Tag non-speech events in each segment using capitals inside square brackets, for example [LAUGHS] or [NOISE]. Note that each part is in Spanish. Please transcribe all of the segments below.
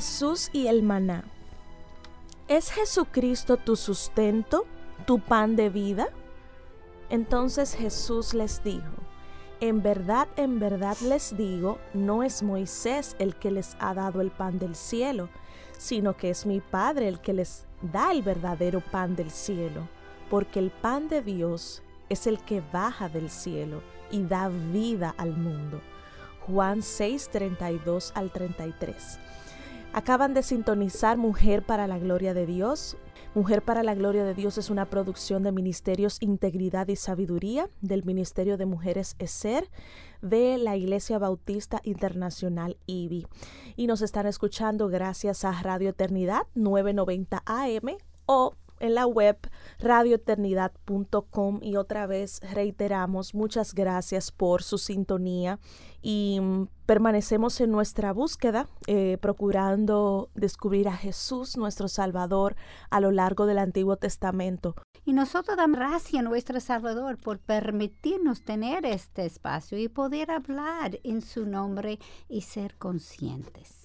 Jesús y el maná. ¿Es Jesucristo tu sustento, tu pan de vida? Entonces Jesús les dijo, en verdad, en verdad les digo, no es Moisés el que les ha dado el pan del cielo, sino que es mi Padre el que les da el verdadero pan del cielo, porque el pan de Dios es el que baja del cielo y da vida al mundo. Juan 6, 32 al 33. Acaban de sintonizar Mujer para la Gloria de Dios. Mujer para la Gloria de Dios es una producción de Ministerios Integridad y Sabiduría del Ministerio de Mujeres ESER de la Iglesia Bautista Internacional IBI. Y nos están escuchando gracias a Radio Eternidad 990 AM o en la web radioeternidad.com y otra vez reiteramos muchas gracias por su sintonía y permanecemos en nuestra búsqueda eh, procurando descubrir a Jesús nuestro Salvador a lo largo del Antiguo Testamento. Y nosotros damos gracias a nuestro Salvador por permitirnos tener este espacio y poder hablar en su nombre y ser conscientes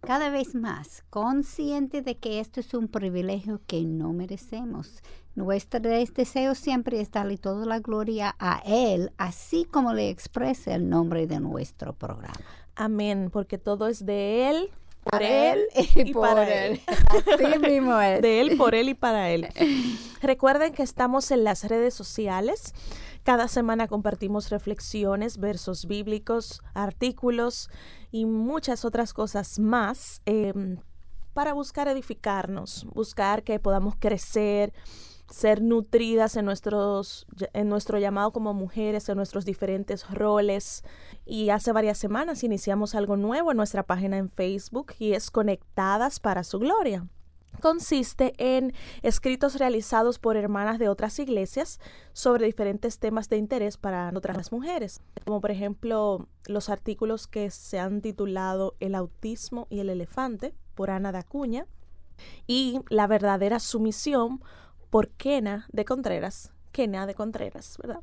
cada vez más consciente de que esto es un privilegio que no merecemos. Nuestro deseo siempre es darle toda la gloria a Él, así como le expresa el nombre de nuestro programa. Amén, porque todo es de Él, por él, y, para él. Así [LAUGHS] mismo es. De él, por él y para él. Recuerden que estamos en las redes sociales. Cada semana compartimos reflexiones, versos bíblicos, artículos y muchas otras cosas más em, para buscar edificarnos, buscar que podamos crecer, ser nutridas en, nuestros, en nuestro llamado como mujeres, en nuestros diferentes roles. Y hace varias semanas iniciamos algo nuevo en nuestra página en Facebook y es Conectadas para su Gloria consiste en escritos realizados por hermanas de otras iglesias sobre diferentes temas de interés para otras mujeres, como por ejemplo los artículos que se han titulado El autismo y el elefante por Ana de Acuña y La verdadera sumisión por Kena de Contreras. Kena de Contreras, ¿verdad?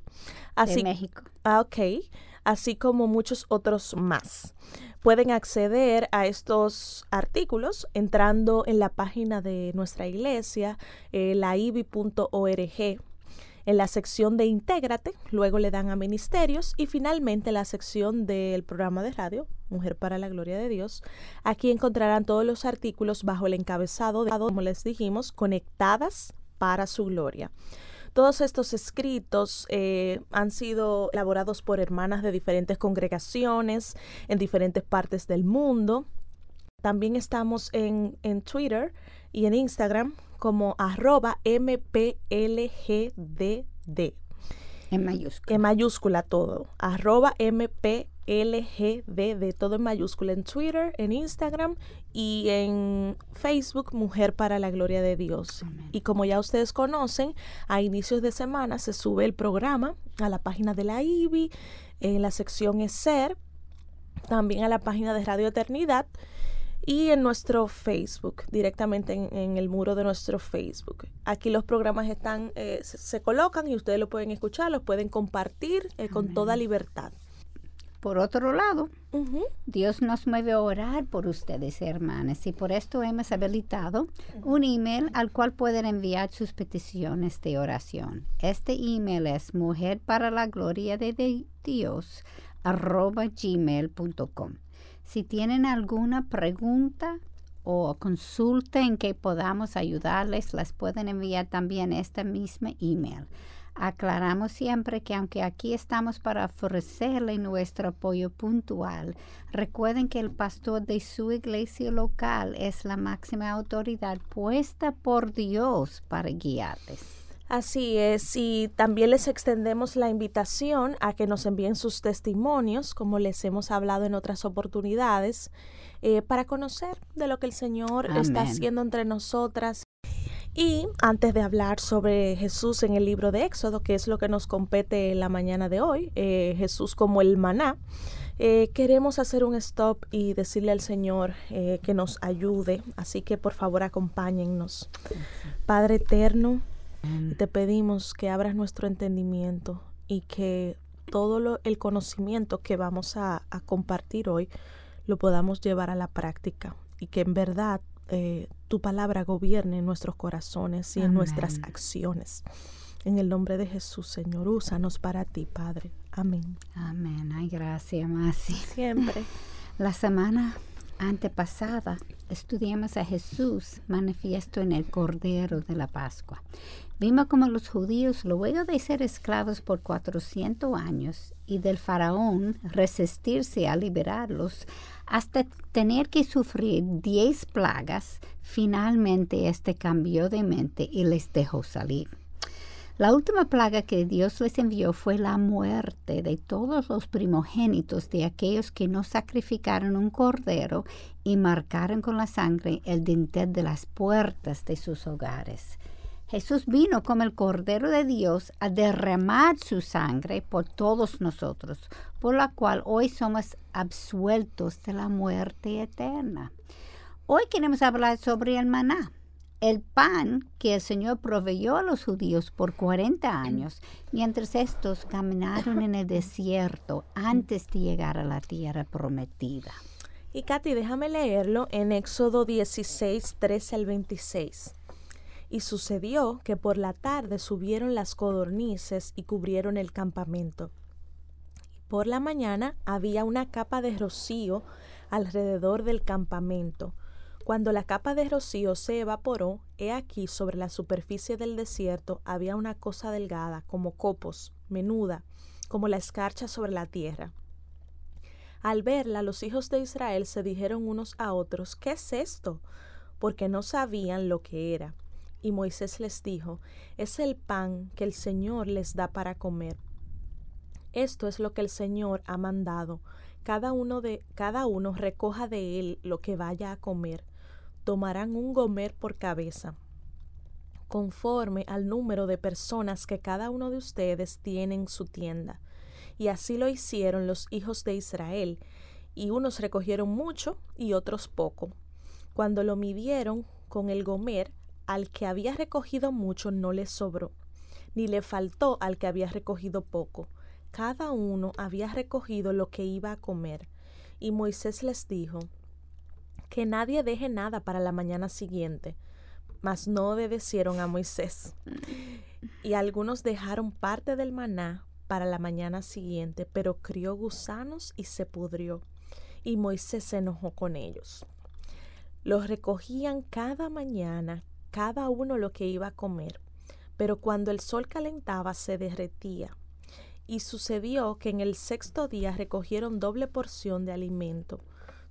Así, de México. Ah, ok. Así como muchos otros más pueden acceder a estos artículos entrando en la página de nuestra iglesia, eh, laibi.org. En la sección de Intégrate, luego le dan a Ministerios y finalmente la sección del programa de radio, Mujer para la Gloria de Dios. Aquí encontrarán todos los artículos bajo el encabezado de, como les dijimos, conectadas para su gloria. Todos estos escritos eh, han sido elaborados por hermanas de diferentes congregaciones en diferentes partes del mundo. También estamos en, en Twitter y en Instagram como arroba mplgdd. En mayúscula. En mayúscula todo. Arroba mplgdd LGD, todo en mayúscula, en Twitter, en Instagram y en Facebook, Mujer para la Gloria de Dios. Y como ya ustedes conocen, a inicios de semana se sube el programa a la página de la IBI, en la sección es Ser, también a la página de Radio Eternidad y en nuestro Facebook, directamente en, el muro de nuestro Facebook. Aquí los programas están, eh, se, colocan y ustedes lo pueden escuchar, los pueden compartir eh, con toda libertad. Por otro lado, Dios nos mueve a orar por ustedes, hermanas, y por esto hemos habilitado un email al cual pueden enviar sus peticiones de oración. Este email es mujer para la gloria de Dios gmail.com. Si tienen alguna pregunta o consulta en que podamos ayudarles, las pueden enviar también a este mismo email. Aclaramos siempre que aunque aquí estamos para ofrecerle nuestro apoyo puntual, recuerden que el pastor de su iglesia local es la máxima autoridad puesta por Dios para guiarles. Así es, y también les extendemos la invitación a que nos envíen sus testimonios, como les hemos hablado en otras oportunidades, eh, para conocer de lo que el Señor está haciendo entre nosotras. Y antes de hablar sobre Jesús en el libro de Éxodo, que es lo que nos compete la mañana de hoy, eh, Jesús como el maná, eh, queremos hacer un stop y decirle al Señor que nos ayude. Así que por favor acompáñennos. Padre eterno, te pedimos que abras nuestro entendimiento y que todo el conocimiento que vamos a, compartir hoy lo podamos llevar a la práctica y que en verdad eh, tu palabra gobierne en nuestros corazones y en nuestras acciones. En el nombre de Jesús, Señor, úsanos para ti, Padre. Amén. Amén. Ay, gracias, Masi. Siempre. [LAUGHS] La semana antepasada estudiamos a Jesús manifiesto en el Cordero de la Pascua. Vimos como los judíos, luego de ser esclavos por 400 años y del faraón resistirse a liberarlos, hasta tener que sufrir 10 plagas, finalmente este cambió de mente y les dejó salir. La última plaga que Dios les envió fue la muerte de todos los primogénitos de aquellos que no sacrificaron un cordero y marcaron con la sangre el dintel de las puertas de sus hogares. Jesús vino como el Cordero de Dios a derramar su sangre por todos nosotros, por la cual hoy somos absueltos de la muerte eterna. Hoy queremos hablar sobre el maná el pan que el Señor proveyó a los judíos por 40 años, mientras estos caminaron en el desierto antes de llegar a la tierra prometida. Y Katy, déjame leerlo en Éxodo 16, 13 al 26. Y sucedió que por la tarde subieron las codornices y cubrieron el campamento. Por la mañana había una capa de rocío alrededor del campamento cuando la capa de rocío se evaporó, he aquí sobre la superficie del desierto había una cosa delgada, como copos, menuda, como la escarcha sobre la tierra. Al verla, los hijos de Israel se dijeron unos a otros, ¿qué es esto? Porque no sabían lo que era. Y Moisés les dijo, es el pan que el Señor les da para comer. Esto es lo que el Señor ha mandado. Cada uno de cada uno recoja de él lo que vaya a comer tomarán un gomer por cabeza, conforme al número de personas que cada uno de ustedes tiene en su tienda. Y así lo hicieron los hijos de Israel, y unos recogieron mucho y otros poco. Cuando lo midieron con el gomer, al que había recogido mucho no le sobró, ni le faltó al que había recogido poco. Cada uno había recogido lo que iba a comer. Y Moisés les dijo, que nadie deje nada para la mañana siguiente. Mas no obedecieron a Moisés. Y algunos dejaron parte del maná para la mañana siguiente, pero crió gusanos y se pudrió. Y Moisés se enojó con ellos. Los recogían cada mañana, cada uno lo que iba a comer, pero cuando el sol calentaba se derretía. Y sucedió que en el sexto día recogieron doble porción de alimento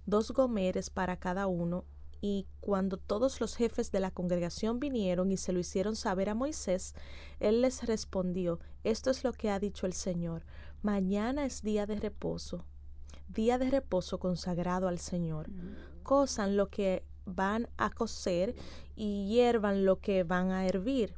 dos gomeres para cada uno, y cuando todos los jefes de la congregación vinieron y se lo hicieron saber a Moisés, él les respondió, esto es lo que ha dicho el Señor, mañana es día de reposo, día de reposo consagrado al Señor. Cosan lo que van a cocer y hiervan lo que van a hervir,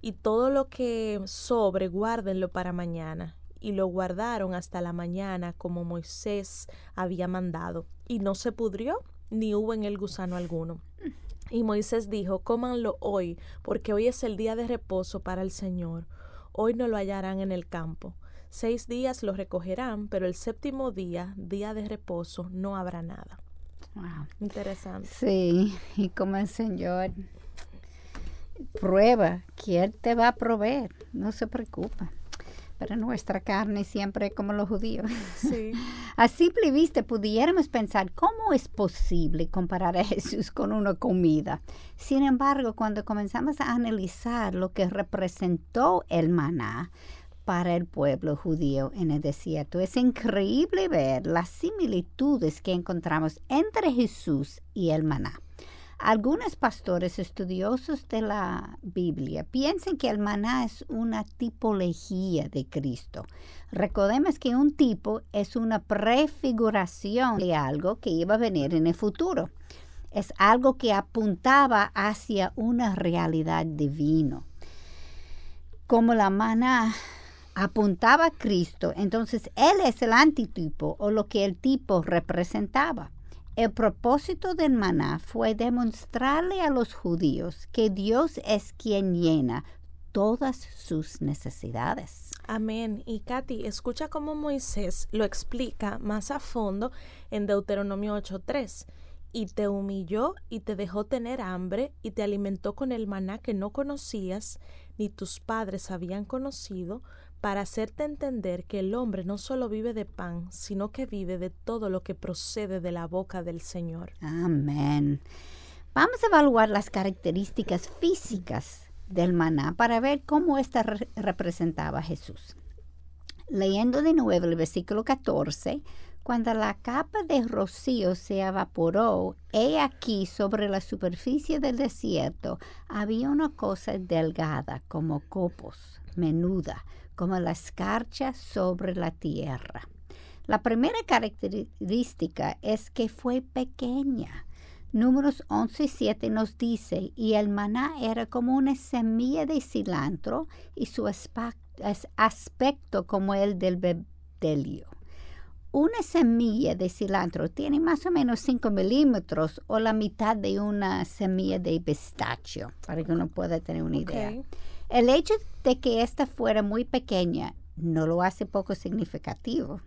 y todo lo que sobre guárdenlo para mañana y lo guardaron hasta la mañana como Moisés había mandado, y no se pudrió ni hubo en él gusano alguno. Y Moisés dijo, cómanlo hoy, porque hoy es el día de reposo para el Señor. Hoy no lo hallarán en el campo. Seis días lo recogerán, pero el séptimo día, día de reposo, no habrá nada. Interesante. Sí, y como el Señor prueba que Él te va a proveer, no se preocupa pero nuestra carne siempre como los judíos. Sí. [LAUGHS] A simple vista pudiéramos pensar cómo es posible comparar a Jesús con una comida. Sin embargo, cuando comenzamos a analizar lo que representó el maná para el pueblo judío en el desierto, es increíble ver las similitudes que encontramos entre Jesús y el maná. Algunos pastores estudiosos de la Biblia piensan que el maná es una tipología de Cristo. Recordemos que un tipo es una prefiguración de algo que iba a venir en el futuro. Es algo que apuntaba hacia una realidad divina. Como la maná apuntaba a Cristo, entonces Él es el antitipo o lo que el tipo representaba. El propósito del maná fue demostrarle a los judíos que Dios es quien llena todas sus necesidades. Amén. Y Katy, escucha cómo Moisés lo explica más a fondo en Deuteronomio 8.3. Y te humilló y te dejó tener hambre y te alimentó con el maná que no conocías ni tus padres habían conocido para hacerte entender que el hombre no solo vive de pan, sino que vive de todo lo que procede de la boca del Señor. Amén. Vamos a evaluar las características físicas del maná para ver cómo ésta representaba a Jesús. Leyendo de nuevo el versículo 14, cuando la capa de rocío se evaporó, he aquí sobre la superficie del desierto había una cosa delgada como copos, menuda, como la escarcha sobre la tierra. La primera característica es que fue pequeña. Números 11 y 7 nos dice, y el maná era como una semilla de cilantro y su aspecto como el del bedelio. Una semilla de cilantro tiene más o menos 5 milímetros o la mitad de una semilla de pistacho, para que uno pueda tener una idea. El hecho de que ésta fuera muy pequeña no lo hace poco significativo,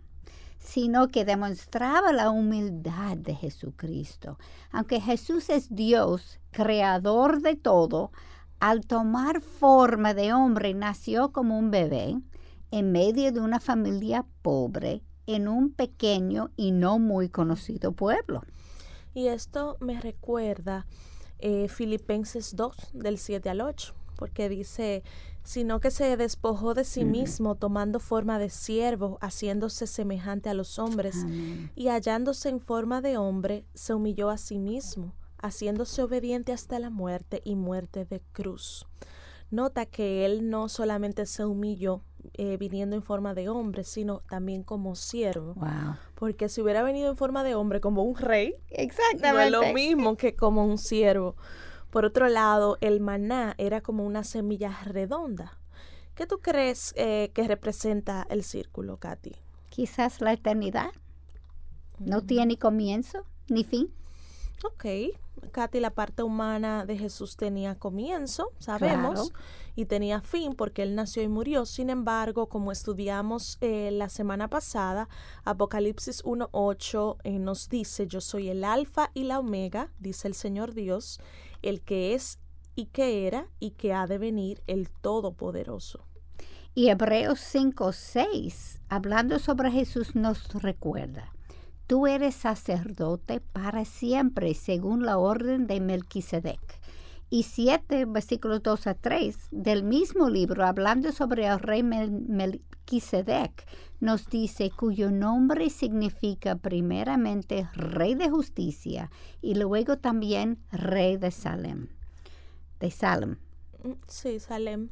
sino que demostraba la humildad de Jesucristo. Aunque Jesús es Dios, creador de todo, al tomar forma de hombre nació como un bebé en medio de una familia pobre en un pequeño y no muy conocido pueblo. Y esto me recuerda eh, Filipenses 2, del 7 al 8 porque dice, sino que se despojó de sí mismo, tomando forma de siervo, haciéndose semejante a los hombres, y hallándose en forma de hombre, se humilló a sí mismo, haciéndose obediente hasta la muerte y muerte de cruz. Nota que él no solamente se humilló eh, viniendo en forma de hombre, sino también como siervo. Porque si hubiera venido en forma de hombre como un rey, Exactamente. no es lo mismo que como un siervo. Por otro lado, el maná era como una semilla redonda. ¿Qué tú crees eh, que representa el círculo, Katy? Quizás la eternidad. No tiene comienzo ni fin. Ok, Katy, la parte humana de Jesús tenía comienzo, sabemos, y tenía fin porque él nació y murió. Sin embargo, como estudiamos eh, la semana pasada, Apocalipsis 1.8 eh, nos dice, yo soy el alfa y la omega, dice el Señor Dios, el que es y que era y que ha de venir el Todopoderoso. Y Hebreos 5.6, hablando sobre Jesús, nos recuerda, tú eres sacerdote para siempre, según la orden de Melquisedec. Y 7, versículos 2 a 3 del mismo libro, hablando sobre el rey Melquisedec, nos dice cuyo nombre significa primeramente rey de justicia y luego también rey de Salem. De Salem. Mm, sí, Salem.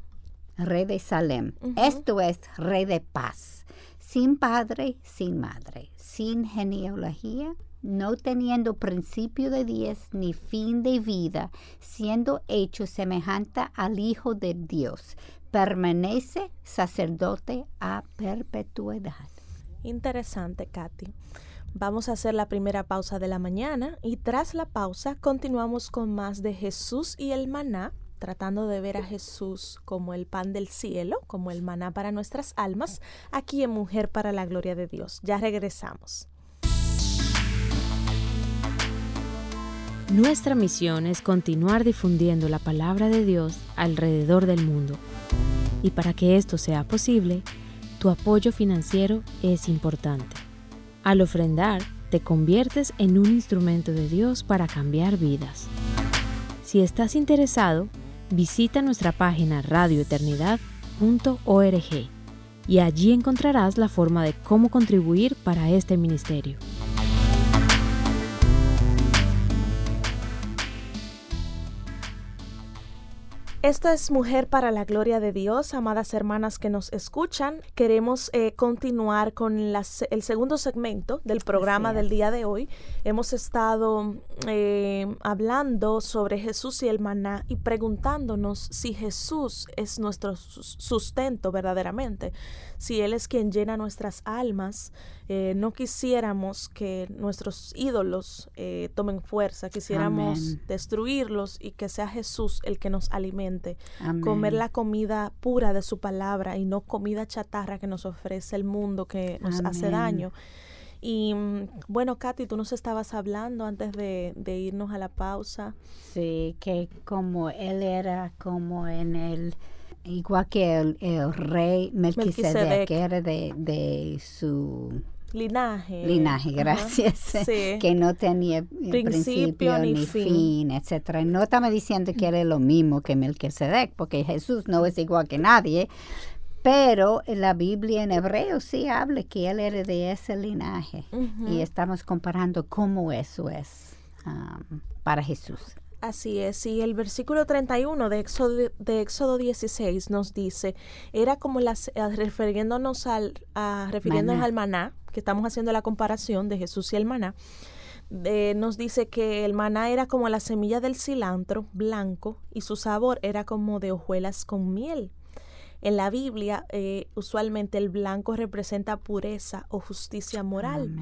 Rey de Salem. Esto es rey de paz. Sin padre, sin madre, sin genealogía, no teniendo principio de días ni fin de vida, siendo hecho semejante al Hijo de Dios, permanece sacerdote a perpetuidad. Interesante, Katy. Vamos a hacer la primera pausa de la mañana y tras la pausa continuamos con más de Jesús y el maná, tratando de ver a Jesús como el pan del cielo, como el maná para nuestras almas, aquí en Mujer para la Gloria de Dios. Ya regresamos. Nuestra misión es continuar difundiendo la palabra de Dios alrededor del mundo. Y para que esto sea posible, tu apoyo financiero es importante. Al ofrendar, te conviertes en un instrumento de Dios para cambiar vidas. Si estás interesado, visita nuestra página radioeternidad.org y allí encontrarás la forma de cómo contribuir para este ministerio. Esto es Mujer para la Gloria de Dios, amadas hermanas que nos escuchan. Queremos eh, continuar con el segundo segmento del programa del día de hoy. Hemos estado eh, hablando sobre Jesús y el maná y preguntándonos si Jesús es nuestro sustento verdaderamente, si Él es quien llena nuestras almas. Eh, no quisiéramos que nuestros ídolos tomen fuerza, quisiéramos destruirlos y que sea Jesús el que nos alimente. Comer la comida pura de su palabra y no comida chatarra que nos ofrece el mundo que nos hace daño. Y mm, bueno, Katy, tú nos estabas hablando antes de, irnos a la pausa. Sí, que como él era como en el, igual que el, rey Melquisedec, que era de, de su Linaje. Linaje, gracias. [LAUGHS] Que no tenía principio, ni, fin, etcétera. No estamos diciendo que era lo mismo que Melquisedec, porque Jesús no es igual que nadie, pero la Biblia en hebreo sí habla que él era de ese linaje. Y estamos comparando cómo eso es um, para Jesús. Así es, y el versículo 31 de Éxodo, de Éxodo 16 nos dice, era como las, eh, refiriéndonos al, refiriéndonos al maná, que estamos haciendo la comparación de Jesús y el maná, nos dice que el maná era como la semilla del cilantro blanco y su sabor era como de hojuelas con miel. En la Biblia, eh, usualmente el blanco representa pureza o justicia moral.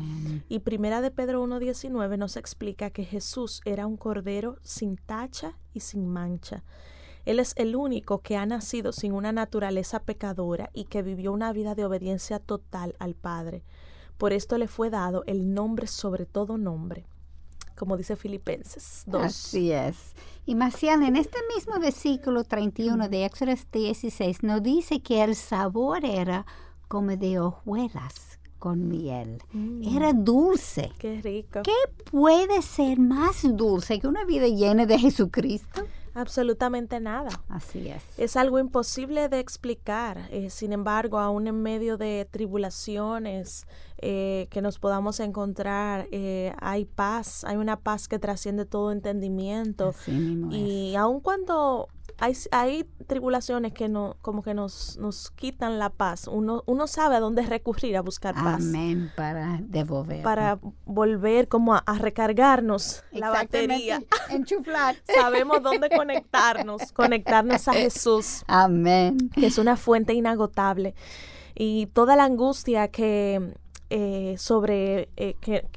Y Primera de Pedro 1.19 nos explica que Jesús era un cordero sin tacha y sin mancha. Él es el único que ha nacido sin una naturaleza pecadora y que vivió una vida de obediencia total al Padre. Por esto le fue dado el nombre sobre todo nombre, como dice Filipenses 2. Así es. Y Marcial, en este mismo versículo 31 de Éxodo 16 nos dice que el sabor era como de hojuelas con miel. Mm. Era dulce. Qué rico. ¿Qué puede ser más dulce que una vida llena de Jesucristo? Absolutamente nada. Así es. Es algo imposible de explicar. Eh, sin embargo, aún en medio de tribulaciones eh, que nos podamos encontrar, eh, hay paz, hay una paz que trasciende todo entendimiento. y aun cuando hay, hay tribulaciones que no, como que nos, nos quitan la paz. Uno, uno sabe a dónde recurrir a buscar paz. Amén, para devolver. Para volver como a, recargarnos la batería. [LAUGHS] Enchuflar. [LAUGHS] Sabemos dónde conectarnos, conectarnos a Jesús. Amén. Que es una fuente inagotable. Y toda la angustia que eh, sobre eh, que,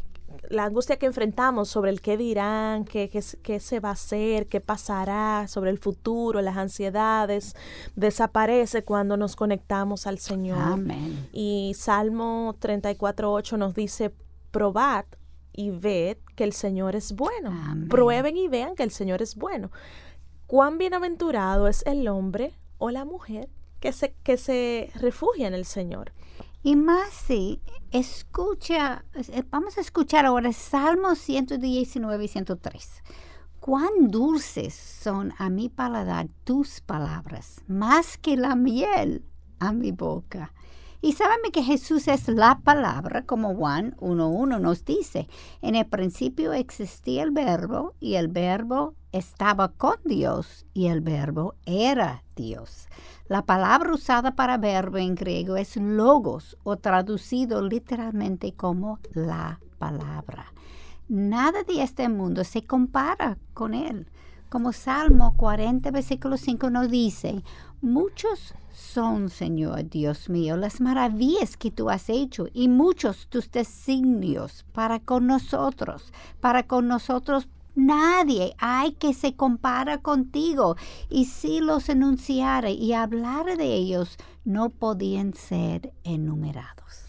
la angustia que enfrentamos sobre el qué dirán, qué, qué, se va a hacer, qué pasará, sobre el futuro, las ansiedades, desaparece cuando nos conectamos al Señor. Amén. Y Salmo 34.8 nos dice, probad y ved que el Señor es bueno. Prueben y vean que el Señor es bueno. Cuán bienaventurado es el hombre o la mujer que se, que se refugia en el Señor. Y más si escucha, eh, vamos a escuchar ahora Salmos 119 y 103. Cuán dulces son a mi paladar tus palabras, más que la miel a mi boca. Y sábame que Jesús es la palabra, como Juan 1.1 nos dice. En el principio existía el verbo y el verbo estaba con Dios y el verbo era Dios. La palabra usada para verbo en griego es logos o traducido literalmente como la palabra. Nada de este mundo se compara con él. Como Salmo 40, versículo 5 nos dice, muchos son, Señor Dios mío, las maravillas que tú has hecho y muchos tus designios para con nosotros, para con nosotros Nadie hay que se compara contigo. Y si los enunciara y hablara de ellos, no podían ser enumerados.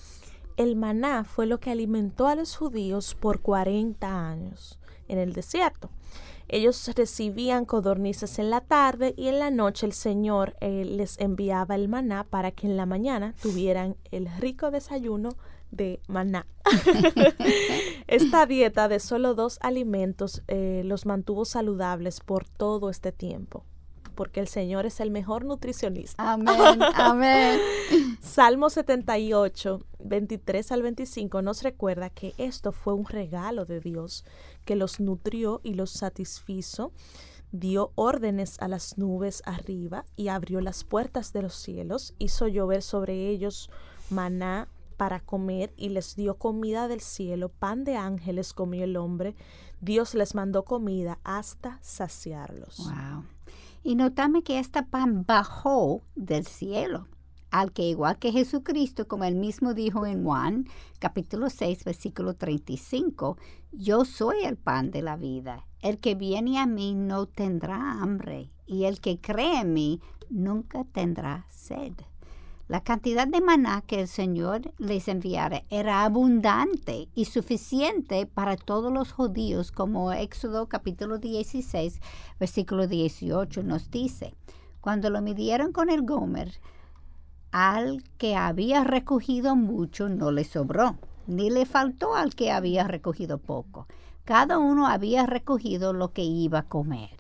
El maná fue lo que alimentó a los judíos por 40 años en el desierto. Ellos recibían codornices en la tarde y en la noche el Señor eh, les enviaba el maná para que en la mañana tuvieran el rico desayuno de maná. [LAUGHS] Esta dieta de solo dos alimentos eh, los mantuvo saludables por todo este tiempo, porque el Señor es el mejor nutricionista. Amén, [LAUGHS] amén. Salmo 78, 23 al 25 nos recuerda que esto fue un regalo de Dios que los nutrió y los satisfizo dio órdenes a las nubes arriba y abrió las puertas de los cielos, hizo llover sobre ellos maná para comer y les dio comida del cielo, pan de ángeles comió el hombre, Dios les mandó comida hasta saciarlos. Wow. Y notame que este pan bajó del cielo, al que igual que Jesucristo, como él mismo dijo en Juan, capítulo 6, versículo 35, yo soy el pan de la vida. El que viene a mí no tendrá hambre, y el que cree en mí nunca tendrá sed. La cantidad de maná que el Señor les enviara era abundante y suficiente para todos los judíos, como Éxodo capítulo 16, versículo 18 nos dice. Cuando lo midieron con el gomer, al que había recogido mucho no le sobró, ni le faltó al que había recogido poco. Cada uno había recogido lo que iba a comer.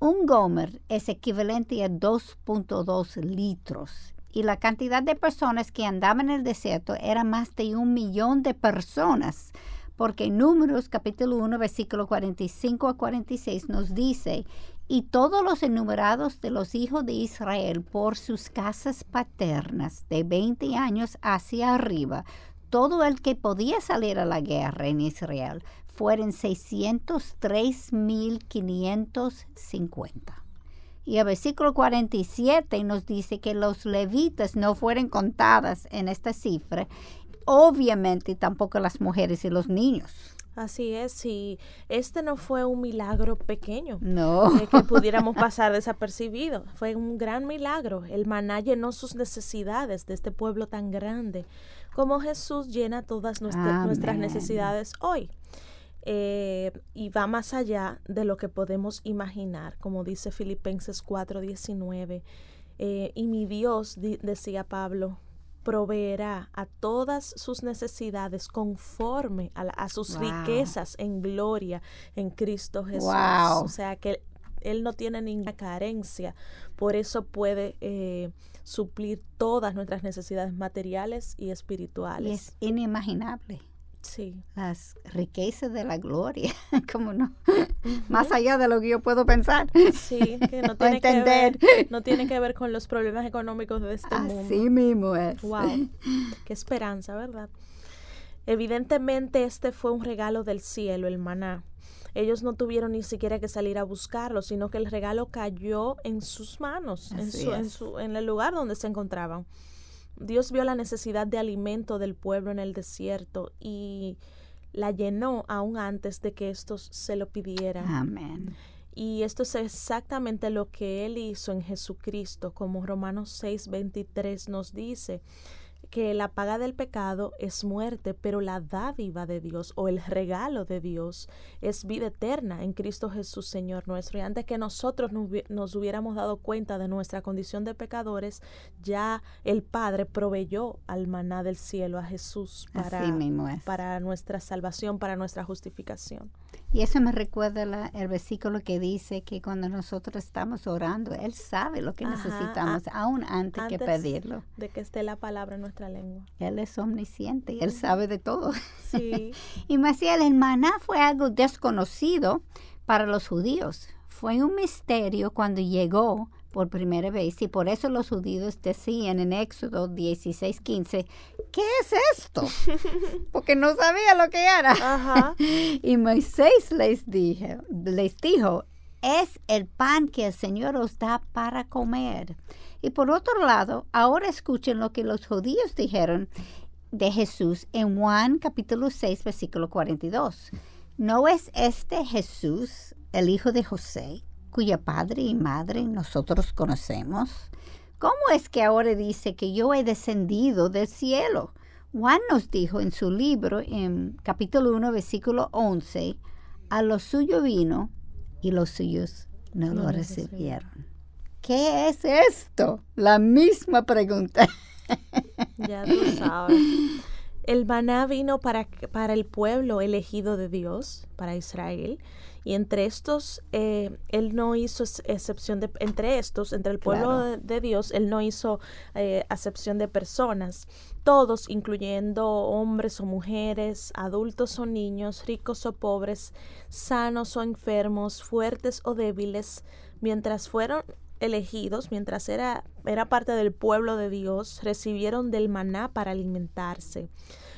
Un gomer es equivalente a 2.2 litros y la cantidad de personas que andaban en el desierto era más de un millón de personas, porque Números capítulo 1 versículo 45 a 46 nos dice, y todos los enumerados de los hijos de Israel por sus casas paternas de 20 años hacia arriba, todo el que podía salir a la guerra en Israel, fueron 603.550. Y el versículo 47 nos dice que los levitas no fueron contadas en esta cifra, obviamente tampoco las mujeres y los niños. Así es, y este no fue un milagro pequeño. No. que [LAUGHS] pudiéramos pasar desapercibido. Fue un gran milagro. El maná llenó sus necesidades de este pueblo tan grande, como Jesús llena todas nuestras necesidades hoy. Eh, y va más allá de lo que podemos imaginar, como dice Filipenses 4:19. Eh, y mi Dios, decía Pablo, proveerá a todas sus necesidades conforme a, sus riquezas en gloria en Cristo Jesús. O sea que Él no tiene ninguna carencia, por eso puede eh, suplir todas nuestras necesidades materiales y espirituales. es inimaginable. Sí. Las riquezas de la gloria, [LAUGHS] como no, más allá de lo que yo puedo pensar. Sí, que no [LAUGHS] tiene que ver, no tiene que ver con los problemas económicos de este mundo. Así mismo es. Wow. [LAUGHS] Qué esperanza, ¿verdad? Evidentemente este fue un regalo del cielo, el maná. Ellos no tuvieron ni siquiera que salir a buscarlo, sino que el regalo cayó en sus manos, en, su, en, su, en el lugar donde se encontraban. Dios vio la necesidad de alimento del pueblo en el desierto y la llenó aún antes de que estos se lo pidieran. Amén. Y esto es exactamente lo que Él hizo en Jesucristo, como Romanos 6, 23 nos dice que la paga del pecado es muerte, pero la dádiva de Dios o el regalo de Dios es vida eterna en Cristo Jesús, Señor nuestro. Y antes que nosotros nos hubiéramos dado cuenta de nuestra condición de pecadores, ya el Padre proveyó al maná del cielo a Jesús para, para nuestra salvación, para nuestra justificación. Y eso me recuerda el versículo que dice que cuando nosotros estamos orando, Él sabe lo que necesitamos, aún antes, que pedirlo. De que esté la palabra en nuestra lengua. Él es omnisciente Él sabe de todo. Sí. [LAUGHS] y Maciel, el maná fue algo desconocido para los judíos. Fue un misterio cuando llegó por primera vez y por eso los judíos decían en Éxodo 16:15, ¿qué es esto? [LAUGHS] Porque no sabía lo que era. [LAUGHS] Y Moisés les dijo, les dijo, es el pan que el Señor os da para comer. Y por otro lado, ahora escuchen lo que los judíos dijeron de Jesús en Juan capítulo 6, versículo 42. ¿No es este Jesús el hijo de José? Cuya padre y madre nosotros conocemos? ¿Cómo es que ahora dice que yo he descendido del cielo? Juan nos dijo en su libro, en capítulo 1, versículo 11, a lo suyo vino y los suyos no, lo recibieron. ¿Qué es esto? La misma pregunta. [LAUGHS] Ya tú sabes. El maná vino para, para el pueblo elegido de Dios, para Israel, y entre estos, eh, él no hizo excepción de, entre estos, entre el pueblo de, Dios, él no hizo eh, acepción de personas. Todos, incluyendo hombres o mujeres, adultos o niños, ricos o pobres, sanos o enfermos, fuertes o débiles, mientras fueron elegidos, mientras era, era parte del pueblo de Dios, recibieron del maná para alimentarse.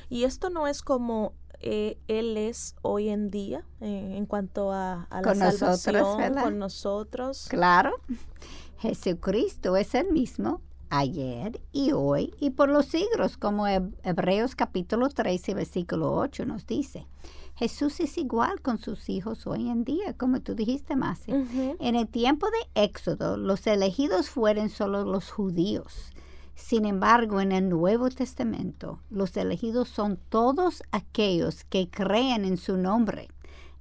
Y esto no es como eh, Él es hoy en día eh, en cuanto a, la salvación con nosotros. Claro, [LAUGHS] Jesucristo es el mismo ayer y hoy y por los siglos, como Hebreos capítulo 13, versículo 8 nos dice. Jesús es igual con sus hijos hoy en día, como tú dijiste, Masi. En el tiempo de Éxodo, los elegidos fueron solo los judíos. Sin embargo, en el Nuevo Testamento, los elegidos son todos aquellos que creen en su nombre.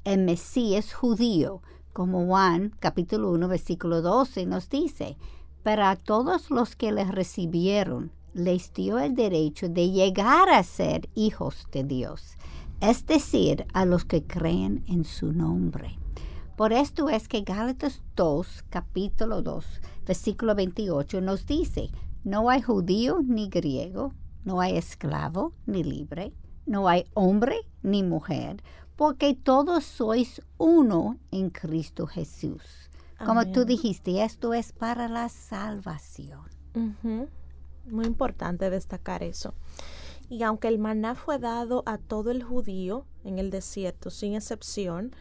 El Mesías judío, como Juan capítulo 1 versículo 12 nos dice, pero a todos los que les recibieron les dio el derecho de llegar a ser hijos de Dios es decir, a los que creen en su nombre. Por esto es que Gálatas 2, capítulo 2, versículo 28 nos dice, no hay judío ni griego, no hay esclavo ni libre, no hay hombre ni mujer, porque todos sois uno en Cristo Jesús. Como tú dijiste, esto es para la salvación. Muy importante destacar eso. Y aunque el maná fue dado a todo el judío en el desierto, sin excepción,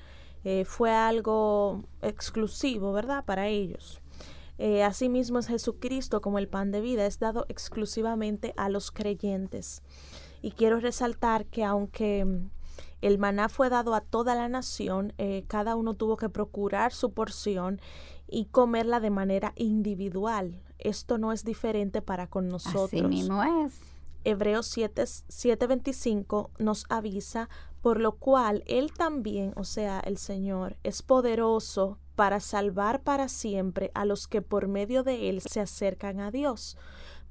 eh, fue algo exclusivo, ¿verdad? Para ellos. Eh, asimismo es Jesucristo como el pan de vida, es dado exclusivamente a los creyentes. Y quiero resaltar que aunque mm, el maná fue dado a toda la nación, eh, cada uno tuvo que procurar su porción y comerla de manera individual. Esto no es diferente para con nosotros. Así mismo es. Hebreos 7:25 nos avisa, por lo cual Él también, o sea, el Señor, es poderoso para salvar para siempre a los que por medio de Él se acercan a Dios,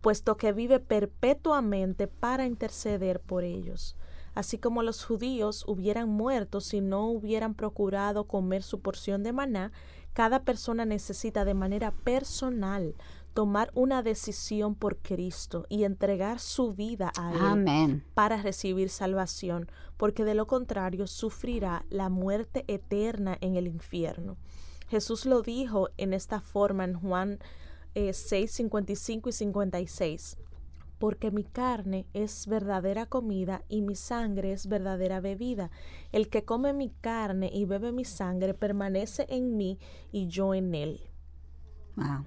puesto que vive perpetuamente para interceder por ellos. Así como los judíos hubieran muerto si no hubieran procurado comer su porción de maná, cada persona necesita de manera personal tomar una decisión por Cristo y entregar su vida a Él para recibir salvación, porque de lo contrario sufrirá la muerte eterna en el infierno. Jesús lo dijo en esta forma en Juan 6, eh, 55 y 56 porque mi carne es verdadera comida y mi sangre es verdadera bebida. El que come mi carne y bebe mi sangre permanece en mí y yo en él.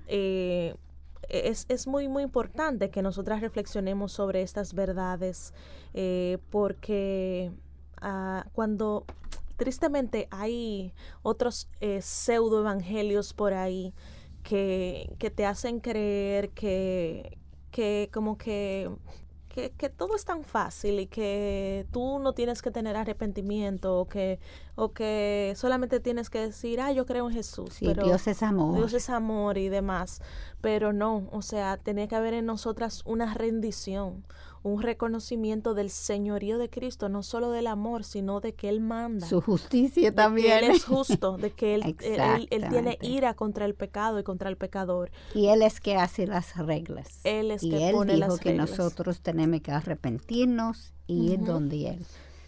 Eh, es, muy, muy importante que nosotras reflexionemos sobre estas verdades, eh, porque ah, cuando tristemente hay otros eh, pseudo evangelios por ahí que, que te hacen creer que, que como que que, todo es tan fácil y que tú no tienes que tener arrepentimiento o que, o que solamente tienes que decir, ah, yo creo en Jesús. Sí, Dios es amor. Dios es amor y demás. Pero no, o sea, tenía que haber en nosotras una rendición, un reconocimiento del señorío de Cristo, no solo del amor, sino de que Él manda. Su justicia también. Que él es justo, de que él, [LAUGHS] él, tiene ira contra el pecado y contra el pecador. Y Él es que hace las reglas. Él es y que él pone dijo las que nosotros tenemos que arrepentirnos y ir donde Él.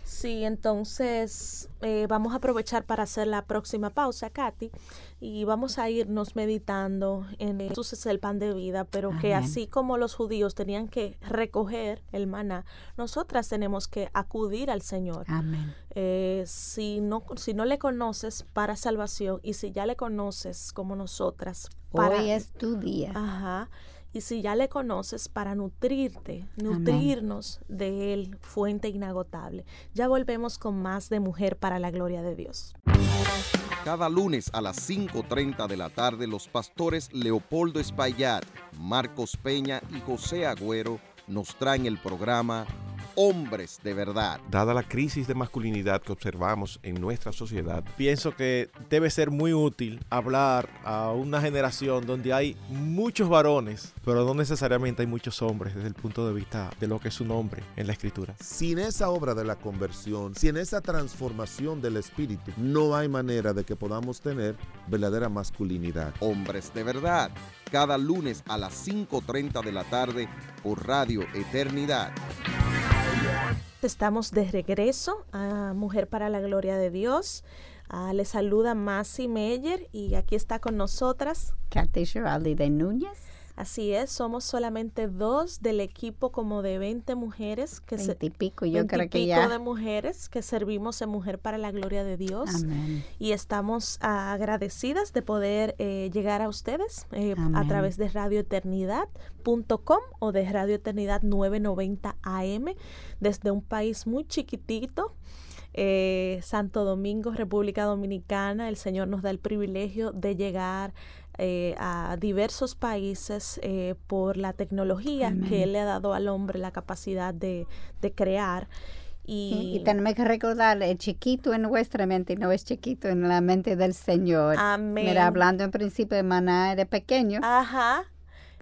Sí, entonces eh, vamos a aprovechar para hacer la próxima pausa, Katy, y vamos a irnos meditando en Jesús es el pan de vida, pero que así como los judíos tenían que recoger el maná, nosotras tenemos que acudir al Señor. Amén. Eh, si, no, si no le conoces para salvación y si ya le conoces como nosotras, para, hoy es tu día. Ajá y si ya le conoces para nutrirte, nutrirnos de Él, fuente inagotable. Ya volvemos con más de Mujer para la Gloria de Dios. Cada lunes a las 5.30 de la tarde los pastores Leopoldo Espaillat, Marcos Peña y José Agüero nos traen el programa hombres de verdad. Dada la crisis de masculinidad que observamos en nuestra sociedad, pienso que debe ser muy útil hablar a una generación donde hay muchos varones, pero no necesariamente hay muchos hombres desde el punto de vista de lo que es un hombre en la escritura. Sin esa obra de la conversión, sin esa transformación del espíritu, no hay manera de que podamos tener verdadera masculinidad. Hombres de verdad, cada lunes a las 5.30 de la tarde por Radio Eternidad. Estamos de regreso a Mujer para la Gloria de Dios. Uh, le saluda Masi Meyer y aquí está con nosotras Katy Giraldi de Núñez. Así es, somos solamente dos del equipo como de 20 mujeres que se y pico, yo creo que ya. de mujeres que servimos en Mujer para la Gloria de Dios. Y estamos agradecidas de poder eh, llegar a ustedes eh, a través de radioeternidad.com o de Radio Eternidad 990 AM desde un país muy chiquitito. Eh, Santo Domingo, República Dominicana, el Señor nos da el privilegio de llegar eh, a diversos países eh, por la tecnología que Él le ha dado al hombre la capacidad de, crear. Y, tenemos que recordar, es chiquito en nuestra mente y no es chiquito en la mente del Señor. Amén. Mira, hablando en principio de maná de pequeño. Ajá.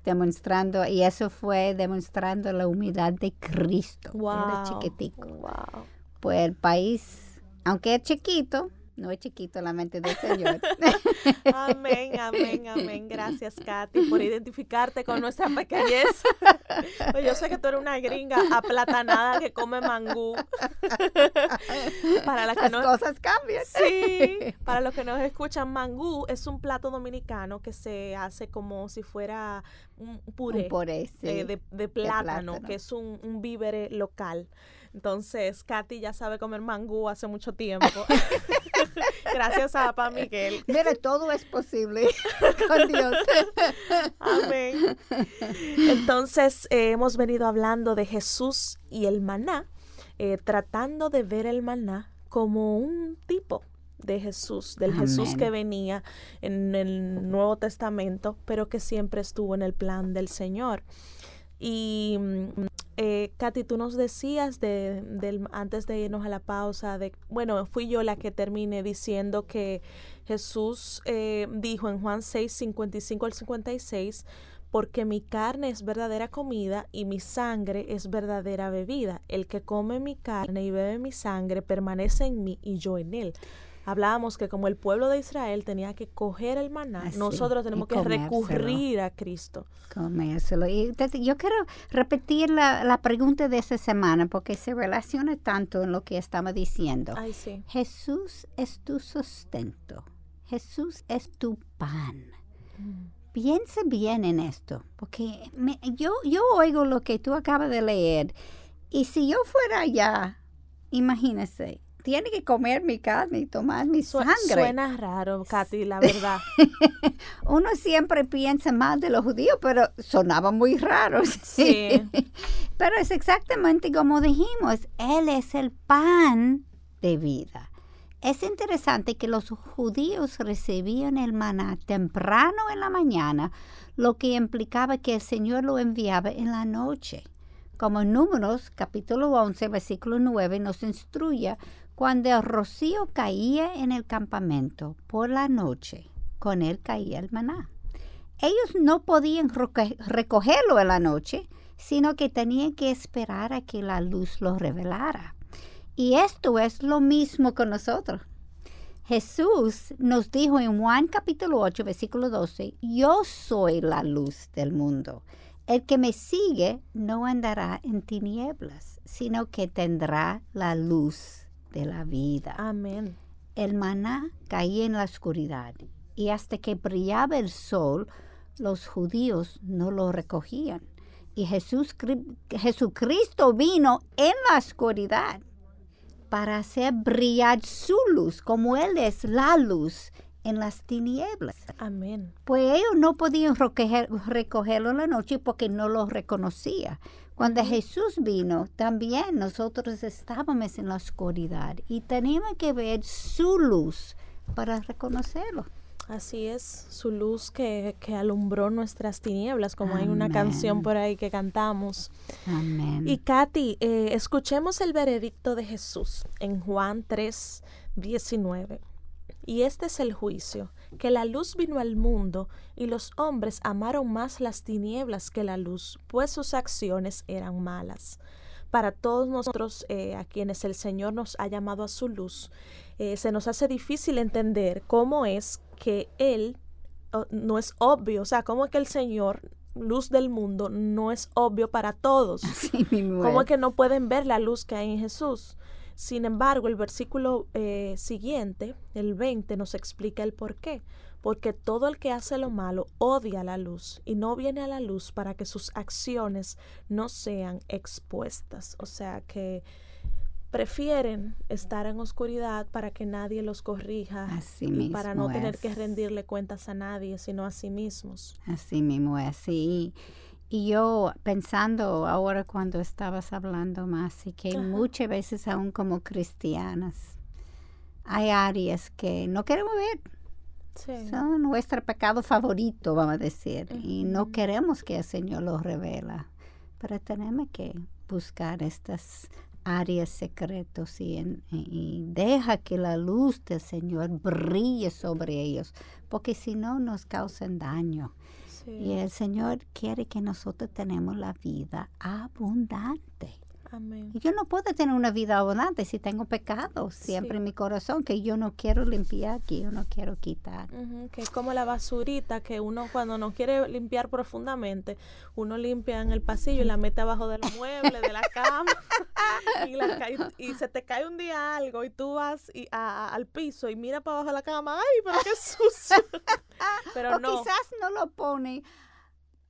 Demostrando, y eso fue demostrando la humildad de Cristo. Wow. Era chiquitico. Wow. Pues el país, aunque es chiquito, no es chiquito la mente del Señor. [LAUGHS] amén, [LAUGHS] amén, amén. Gracias, Katy, por identificarte con nuestra pequeñez. [LAUGHS] Pues yo sé que tú eres una gringa aplatanada que come mangú. para las, que cosas cambian. Sí, para los que nos escuchan, mangú es un plato dominicano que se hace como si fuera un puré, eh, de, plátano, que es un, un vívere local. Entonces, Katy ya sabe comer mangú hace mucho tiempo. [LAUGHS] Gracias a Papá Miguel. Mira, todo es posible [LAUGHS] con Dios. Amén. Entonces, eh, hemos venido hablando de Jesús y el maná, eh, tratando de ver el maná como un tipo de Jesús, del Jesús que venía en el Nuevo Testamento, pero que siempre estuvo en el plan del Señor. Y mm, eh, Katy, tú nos decías de, antes de irnos a la pausa, de, bueno, fui yo la que terminé diciendo que Jesús eh, dijo en Juan 6, 55 al 56, porque mi carne es verdadera comida y mi sangre es verdadera bebida. El que come mi carne y bebe mi sangre permanece en mí y yo en él hablábamos que como el pueblo de Israel tenía que coger el maná, nosotros tenemos que recurrir a Cristo. Comérselo. Y yo quiero repetir la, pregunta de esa semana porque se relaciona tanto en lo que estamos diciendo. Ay, sí. Jesús es tu sustento. Jesús es tu pan. Mm. Piensa bien en esto, porque yo, yo oigo lo que tú acabas de leer y si yo fuera allá, imagínese, tiene que comer mi carne y tomar mi sangre. Suena raro, Katy, la [LAUGHS] verdad. Uno siempre piensa más de los judíos, pero sonaba muy raro. [LAUGHS] Sí. pero es exactamente como dijimos, Él es el pan de vida. Es interesante que los judíos recibían el maná temprano en la mañana, lo que implicaba que el Señor lo enviaba en la noche. Como en Números capítulo 11, versículo 9 nos instruye cuando el rocío caía en el campamento por la noche, con él caía el maná. Ellos no podían recogerlo en la noche, sino que tenían que esperar a que la luz lo revelara. Y esto es lo mismo con nosotros. Jesús nos dijo en Juan capítulo 8, versículo 12, yo soy la luz del mundo. El que me sigue no andará en tinieblas, sino que tendrá la luz de la vida. Amén. El maná caía en la oscuridad y hasta que brillaba el sol, los judíos no lo recogían. Y Jesús, Jesucristo vino en la oscuridad para hacer brillar su luz, como Él es la luz en las tinieblas. Amén. Pues ellos no podían recogerlo en la noche porque no lo reconocía. Cuando Jesús vino, también nosotros estábamos en la oscuridad y teníamos que ver su luz para reconocerlo. Así es, su luz que, que alumbró nuestras tinieblas, como hay una canción por ahí que cantamos. Amén. Y Katy, eh, escuchemos el veredicto de Jesús en Juan 3, 19. Y este es el juicio, que la luz vino al mundo y los hombres amaron más las tinieblas que la luz, pues sus acciones eran malas. Para todos nosotros, eh, a quienes el Señor nos ha llamado a su luz, eh, se nos hace difícil entender cómo es que Él no es obvio, o sea, cómo es que el Señor, luz del mundo, no es obvio para todos. [LAUGHS] ¿Cómo es que no pueden ver la luz que hay en Jesús? Sin embargo, el versículo eh, siguiente, el 20, nos explica el por qué. Porque todo el que hace lo malo odia la luz y no viene a la luz para que sus acciones no sean expuestas. O sea que prefieren estar en oscuridad para que nadie los corrija y para no tener que rendirle cuentas a nadie, sino a sí mismos. Así mismo es, así. Y yo pensando ahora cuando estabas hablando más, y que muchas veces aún como cristianas hay áreas que no queremos ver. Son nuestro pecado favorito, vamos a decir, y no queremos que el Señor los revela. Pero tenemos que buscar estas áreas secretos y, y, deja que la luz del Señor brille sobre ellos, porque si no nos causan daño. Y el Señor quiere que nosotros tenemos la vida abundante. Y yo no puedo tener una vida abundante si tengo pecado siempre en mi corazón que yo no quiero limpiar, que yo no quiero quitar. que es como la basurita que uno cuando no quiere limpiar profundamente, uno limpia en el pasillo y la mete abajo de los muebles, de la cama, [LAUGHS] y, se te cae un día algo y tú vas y, al piso y mira para abajo de la cama, ay, pero qué sucio. [LAUGHS] pero o quizás no lo pone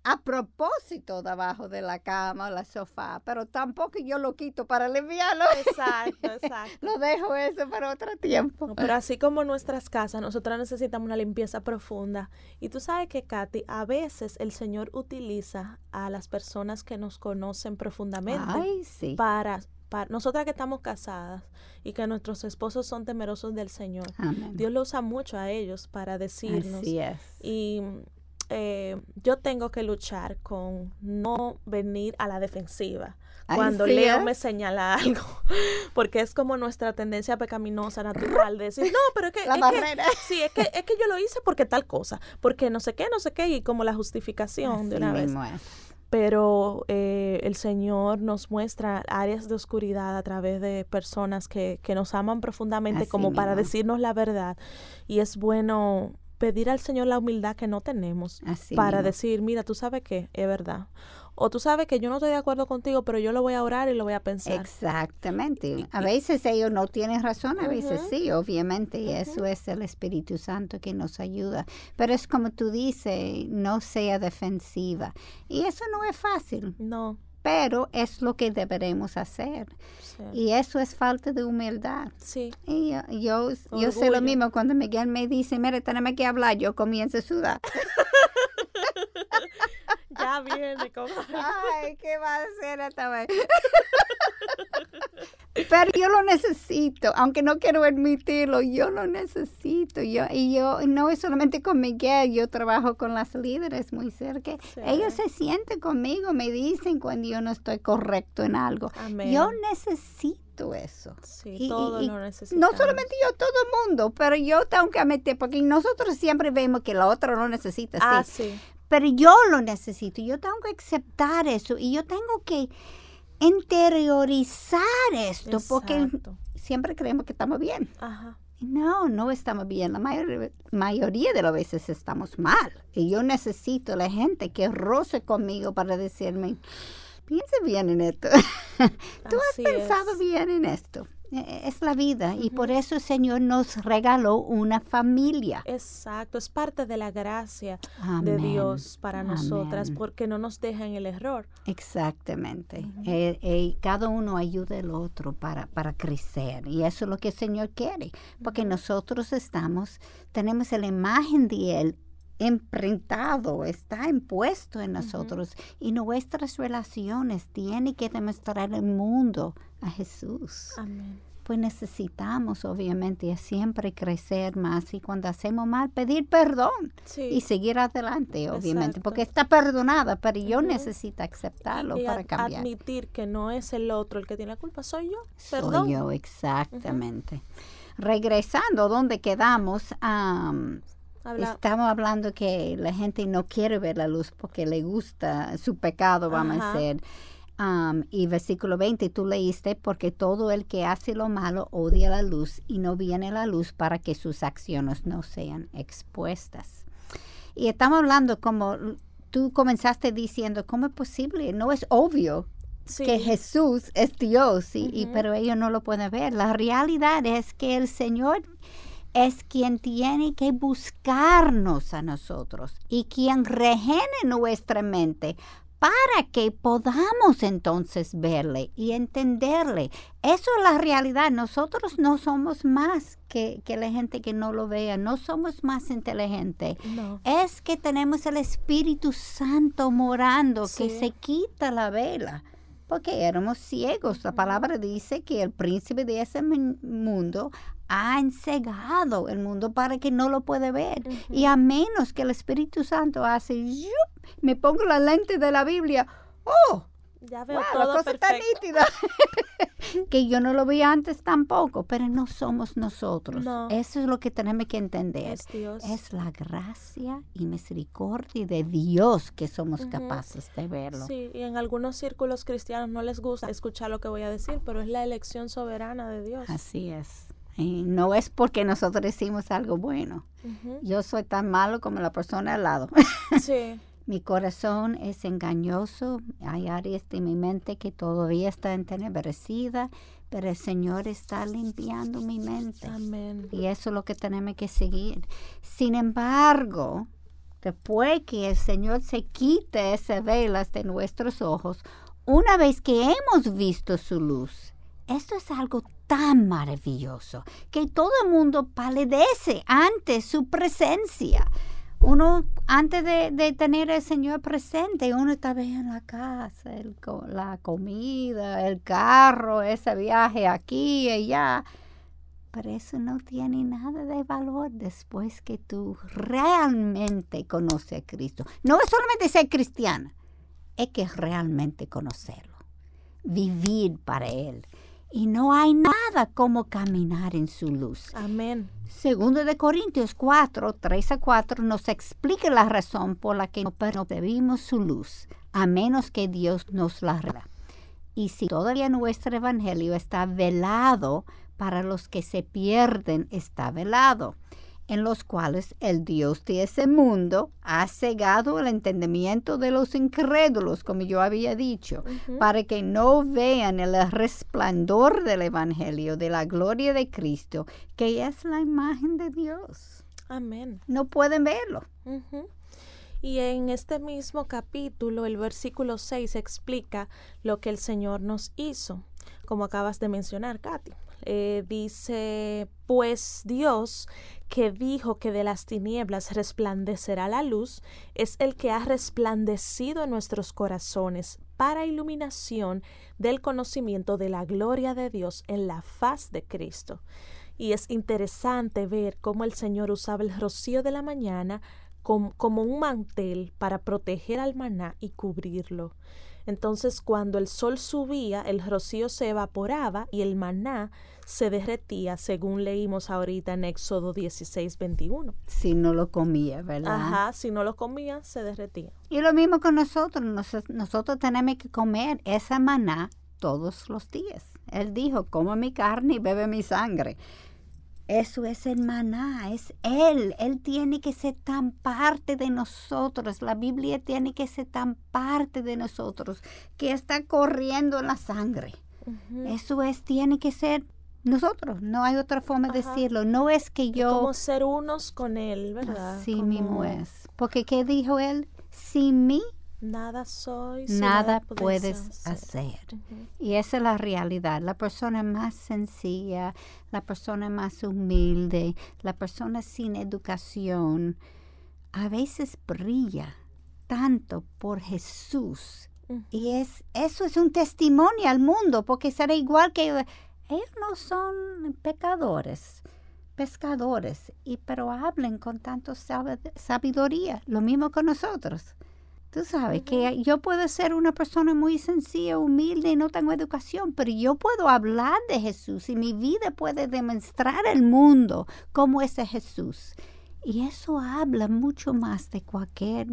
a propósito debajo de la cama o la sofá, pero tampoco yo lo quito para limpiarlo. Exacto, [LAUGHS] exacto. lo dejo eso para otro tiempo. pero así como nuestras casas, nosotras necesitamos una limpieza profunda. Y tú sabes que, Katy, a veces el Señor utiliza a las personas que nos conocen profundamente para para nosotras que estamos casadas y que nuestros esposos son temerosos del Señor, Dios lo usa mucho a ellos para decirnos. Así es. Y eh, yo tengo que luchar con no venir a la defensiva cuando Leo me señala algo, [LAUGHS] porque es como nuestra tendencia pecaminosa natural de decir, no, pero es que, [LAUGHS] la es [LAUGHS] sí, es que, es que yo lo hice porque tal cosa, porque no sé qué, no sé qué, y como la justificación de una vez. Pero eh, el Señor nos muestra áreas de oscuridad a través de personas que, que nos aman profundamente como para decirnos la verdad. Y es bueno pedir al Señor la humildad que no tenemos para decir, mira, tú sabes que es verdad. O tú sabes que yo no estoy de acuerdo contigo, pero yo lo voy a orar y lo voy a pensar. Exactamente. A veces ellos no tienen razón, a veces sí, obviamente, y eso es el Espíritu Santo que nos ayuda. Pero es como tú dices, no sea defensiva. Y eso no es fácil. No pero es lo que deberemos hacer. Y eso es falta de humildad. Sí. Y yo, yo, sé lo mismo cuando Miguel me dice, mire, tenemos que hablar, yo comienzo a sudar. [LAUGHS] ya viene, comadre. Ay, ¿qué va a hacer esta vez? Pero yo lo necesito, aunque no quiero admitirlo, yo lo necesito. Yo, y yo no es solamente con Miguel, yo trabajo con las líderes muy cerca. Ellos se sienten conmigo, me dicen cuando yo no estoy correcto en algo. Yo necesito eso. Sí, todo lo No solamente yo, todo el mundo, pero yo tengo que admitir, porque nosotros siempre vemos que la otra no necesita. Ah, sí. Pero yo lo necesito, yo tengo que aceptar eso y yo tengo que interiorizar esto, porque siempre creemos que estamos bien. No, no estamos bien. La mayoría de las veces estamos mal. Y yo necesito la gente que roce conmigo para decirme, piensa bien en esto. [LAUGHS] Tú has pensado bien en esto. E-, es la vida y por eso el Señor nos regaló una familia. Exacto, es parte de la gracia de Dios para nosotras porque no nos deja en el error. Exactamente. Eh, eh, cada uno ayuda al otro para, para crecer y eso es lo que el Señor quiere porque nosotros estamos, tenemos la imagen de Él imprintado, está impuesto en nosotros y nuestras relaciones tienen que demostrar al mundo a Jesús. Amén. pues necesitamos obviamente siempre crecer más y cuando hacemos mal pedir perdón y seguir adelante, obviamente, porque está perdonada, pero yo necesito aceptarlo para cambiar. Admitir que no es el otro el que tiene la culpa, soy yo. Soy yo, exactamente. Regresando donde quedamos, estamos hablando que la gente no quiere ver la luz porque le gusta su pecado, vamos a decir y versículo 20, tú leíste, porque todo el que hace lo malo odia la luz y no viene la luz para que sus acciones no sean expuestas. Y estamos hablando como tú comenzaste diciendo, ¿cómo es posible? No es obvio que Jesús es Dios, y, pero ellos no lo pueden ver. La realidad es que el Señor es quien tiene que buscarnos a nosotros y quien regene nuestra mente para que podamos entonces verle y entenderle. Eso es la realidad. Nosotros no somos más que, la gente que no lo vea, no somos más inteligentes. Es que tenemos el Espíritu Santo morando que se quita la vela porque éramos ciegos. La palabra dice que el príncipe de ese mundo ha ensegado el mundo para que no lo puede ver. Y a menos que el Espíritu Santo hace, me pongo la lente de la Biblia, ¡oh! Ya veo todo la cosa está nítida. [LAUGHS] que yo no lo vi antes tampoco, pero no somos nosotros. Eso es lo que tenemos que entender. Es, Dios. es la gracia y misericordia de Dios que somos capaces de verlo. Sí, y en algunos círculos cristianos no les gusta escuchar lo que voy a decir, pero es la elección soberana de Dios. Así es. Y no es porque nosotros hicimos algo bueno. Yo soy tan malo como la persona al lado. [LAUGHS] sí. [LAUGHS] Mi corazón es engañoso, hay áreas de mi mente que todavía están entenebrecidas, pero el Señor está limpiando mi mente. Amén. Y eso es lo que tenemos que seguir. Sin embargo, después que el Señor se quite esas velas de nuestros ojos, una vez que hemos visto su luz, esto es algo tan maravilloso que todo el mundo palidece ante su presencia uno antes de, tener al Señor presente, uno está bien en la casa, la comida, el carro, ese viaje aquí y allá. Pero eso no tiene nada de valor después que tú realmente conoces a Cristo. No es solamente ser cristiana, es que realmente conocerlo, vivir para Él. Y no hay nada como caminar en su luz. Amén. Segundo de Corintios 4, 3 a 4 nos explica la razón por la que no percibimos su luz, a menos que Dios nos la revela. Y si todavía nuestro evangelio está velado, para los que se pierden está velado en los cuales el Dios de ese mundo ha cegado el entendimiento de los incrédulos, como yo había dicho, para que no vean el resplandor del Evangelio, de la gloria de Cristo, que es la imagen de Dios. Amén. No pueden verlo. Y en este mismo capítulo, el versículo 6 explica lo que el Señor nos hizo, como acabas de mencionar, Katy. Eh, dice, pues Dios que dijo que de las tinieblas resplandecerá la luz, es el que ha resplandecido en nuestros corazones para iluminación del conocimiento de la gloria de Dios en la faz de Cristo. Y es interesante ver cómo el Señor usaba el rocío de la mañana como un mantel para proteger al maná y cubrirlo. Entonces cuando el sol subía, el rocío se evaporaba y el maná se derretía, según leímos ahorita en Éxodo 16, 21. Si no lo comía, ¿verdad? Ajá, si no lo comía, se derretía. Y lo mismo con nosotros, nosotros tenemos que comer esa maná todos los días. Él dijo, come mi carne y bebe mi sangre. Eso es el maná, es Él. Él tiene que ser tan parte de nosotros. La Biblia tiene que ser tan parte de nosotros que está corriendo en la sangre. Eso es, tiene que ser nosotros. No hay otra forma de decirlo. No es que yo... como ser unos con Él, ¿verdad? Sí mismo es. Porque ¿qué dijo Él? Sin mí Nada soy. nada, puedes hacer. Y esa es la realidad. La persona más sencilla, la persona más humilde, la persona sin educación, a veces brilla tanto por Jesús. Y es, eso es un testimonio al mundo, porque será igual que ellos no son pecadores, pescadores, y pero hablen con tanto sabiduría, lo mismo con nosotros. Tú sabes que yo puedo ser una persona muy sencilla, humilde y no tengo educación, pero yo puedo hablar de Jesús y mi vida puede demostrar al mundo cómo es Jesús. Y eso habla mucho más de cualquier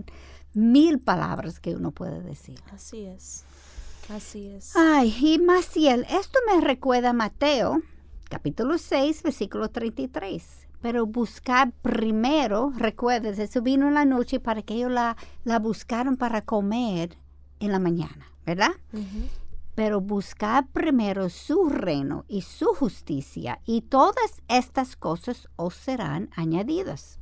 mil palabras que uno puede decir. Así es. Así es. Ay, y Maciel, esto me recuerda a Mateo, capítulo 6, versículo 33 pero buscar primero, recuerdes, eso vino en la noche para que ellos la, la buscaron para comer en la mañana, ¿verdad? Pero buscar primero su reino y su justicia y todas estas cosas os serán añadidas.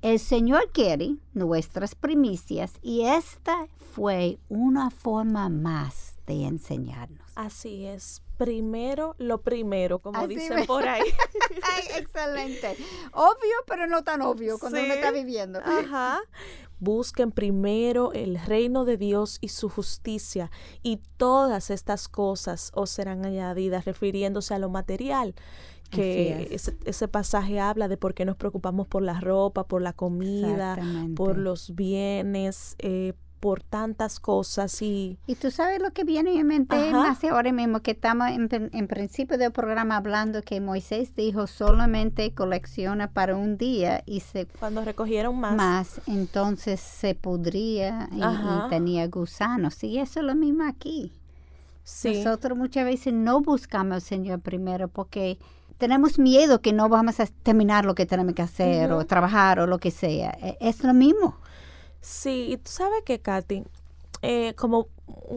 El Señor quiere nuestras primicias y esta fue una forma más de enseñarnos. Así es, primero lo primero, como dicen por ahí. [LAUGHS] excelente. Obvio, pero no tan obvio cuando uno está viviendo. Ajá. Busquen primero el reino de Dios y su justicia, y todas estas cosas os serán añadidas, refiriéndose a lo material que ese, pasaje habla de por qué nos preocupamos por la ropa, por la comida, por los bienes, eh, por tantas cosas y... Y tú sabes lo que viene en mente más ahora mismo, que estamos en, principio del programa hablando que Moisés dijo solamente colecciona para un día y se... Cuando recogieron más. Más, entonces se pudría y, tenía gusanos. Y eso es lo mismo aquí. Nosotros muchas veces no buscamos al Señor primero porque tenemos miedo que no vamos a terminar lo que tenemos que hacer o trabajar o lo que sea. E, es lo mismo. Sí, y tú sabes que, Katy, eh, como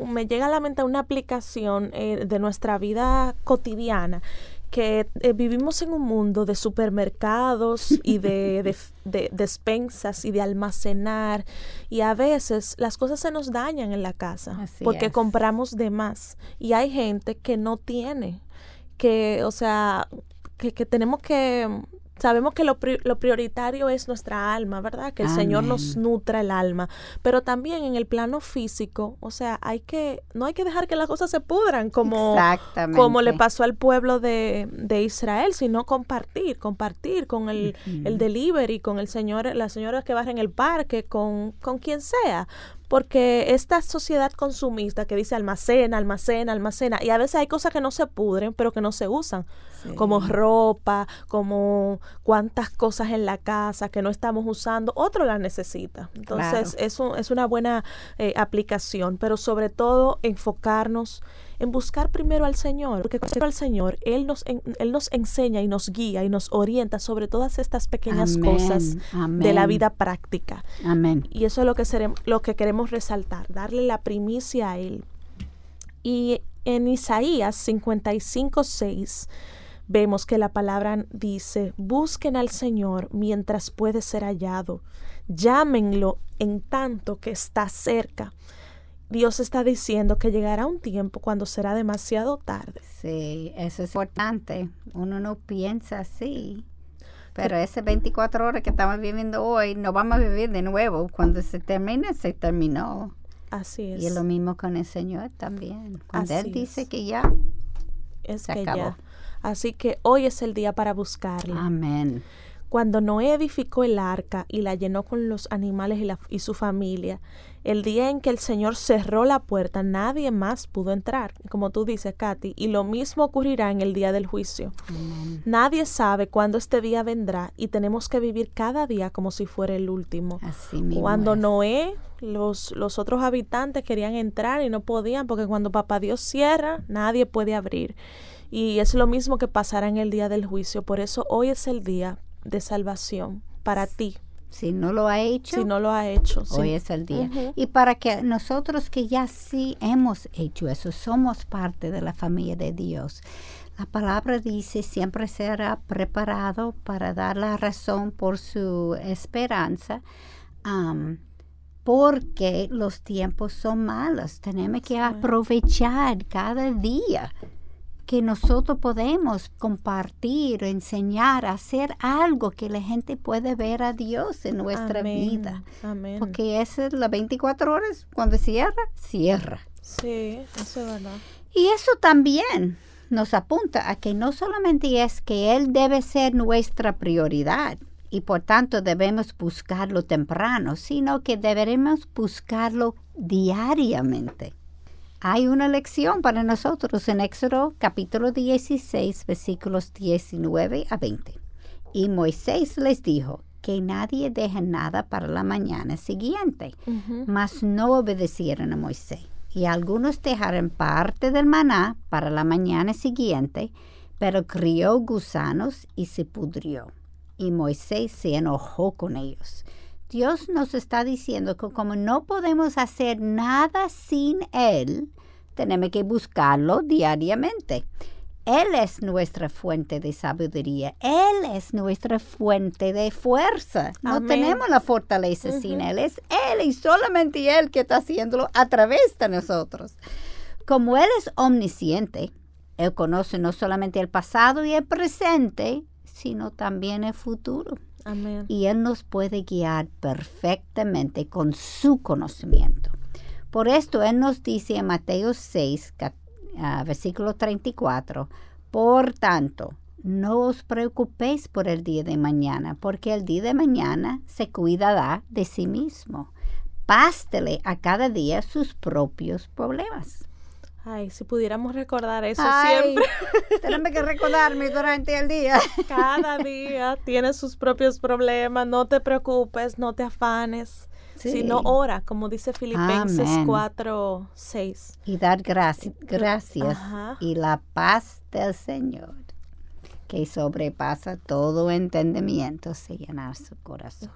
me llega a la mente una aplicación eh, de nuestra vida cotidiana, que eh, vivimos en un mundo de supermercados y de, [LAUGHS] despensas y de almacenar y a veces las cosas se nos dañan en la casa porque compramos de más y hay gente que no tiene que o sea que, que tenemos que Sabemos que lo, lo, prioritario es nuestra alma, ¿verdad? Que el Señor nos nutra el alma. Pero también en el plano físico, o sea, hay que, no hay que dejar que las cosas se pudran como, como le pasó al pueblo de, de Israel, sino compartir, compartir con el, el delivery, con el señor, la señora que va en el parque, con, con quien sea. Porque esta sociedad consumista que dice almacena, almacena, almacena, y a veces hay cosas que no se pudren, pero que no se usan, como ropa, como cuántas cosas en la casa que no estamos usando, otro las necesita. Entonces, eso es una buena eh, aplicación, pero sobre todo enfocarnos en buscar primero al Señor, porque cuando al Señor, Él nos, Él nos enseña y nos guía y nos orienta sobre todas estas pequeñas cosas de la vida práctica. Amén. Y eso es lo que, lo que queremos resaltar, darle la primicia a Él. Y en Isaías 55, 6, vemos que la palabra dice, busquen al Señor mientras puede ser hallado, llámenlo en tanto que está cerca. Dios está diciendo que llegará un tiempo cuando será demasiado tarde. Sí, eso es importante. Uno no piensa así. Pero ese 24 horas que estamos viviendo hoy, no vamos a vivir de nuevo. Cuando se termine, se terminó. Así es. Y es lo mismo con el Señor también. Cuando Él dice que ya, es se que acabó. Así que hoy es el día para buscarlo. Amén. Cuando Noé edificó el arca y la llenó con los animales y, su familia, el día en que el Señor cerró la puerta, nadie más pudo entrar, como tú dices, Katy, y lo mismo ocurrirá en el día del juicio. Nadie sabe cuándo este día vendrá y tenemos que vivir cada día como si fuera el último. cuando Noé, los, los otros habitantes querían entrar y no podían, porque cuando Papá Dios cierra, nadie puede abrir. Y es lo mismo que pasará en el día del juicio. Por eso hoy es el día de salvación para ti. Si no lo ha hecho, si no lo ha hecho, hoy es el día. Y para que nosotros que ya sí hemos hecho eso, somos parte de la familia de Dios. La palabra dice siempre será preparado para dar la razón por su esperanza, porque los tiempos son malos. Tenemos que aprovechar cada día que nosotros podemos compartir, enseñar, hacer algo que la gente puede ver a Dios en nuestra vida. Amén. Porque es las 24 horas, cuando cierra, cierra. Sí, eso es verdad. Y eso también nos apunta a que no solamente es que Él debe ser nuestra prioridad y por tanto debemos buscarlo temprano, sino que deberemos buscarlo diariamente. Hay una lección para nosotros en Éxodo capítulo 16 versículos 19 a 20. Y Moisés les dijo que nadie deje nada para la mañana siguiente, mas no obedecieron a Moisés. Y algunos dejaron parte del maná para la mañana siguiente, pero crió gusanos y se pudrió. Y Moisés se enojó con ellos. Dios nos está diciendo que como no podemos hacer nada sin Él, tenemos que buscarlo diariamente. Él es nuestra fuente de sabiduría. Él es nuestra fuente de fuerza. No tenemos la fortaleza sin Él. Es Él y solamente Él que está haciéndolo a través de nosotros. Como Él es omnisciente, Él conoce no solamente el pasado y el presente, sino también el futuro. Y Él nos puede guiar perfectamente con su conocimiento. Por esto Él nos dice en Mateo 6, ah, versículo 34, por tanto, no os preocupéis por el día de mañana, porque el día de mañana se cuidará de sí mismo. Pástele a cada día sus propios problemas. Ay, si pudiéramos recordar eso siempre. [LAUGHS] Tenemos que recordarme durante el día. [LAUGHS] Cada día tiene sus propios problemas, no te preocupes, no te afanes, sino ora, como dice Filipenses 4, 6. Y dar gracias y la paz del Señor, que sobrepasa todo entendimiento, se llenar su corazón.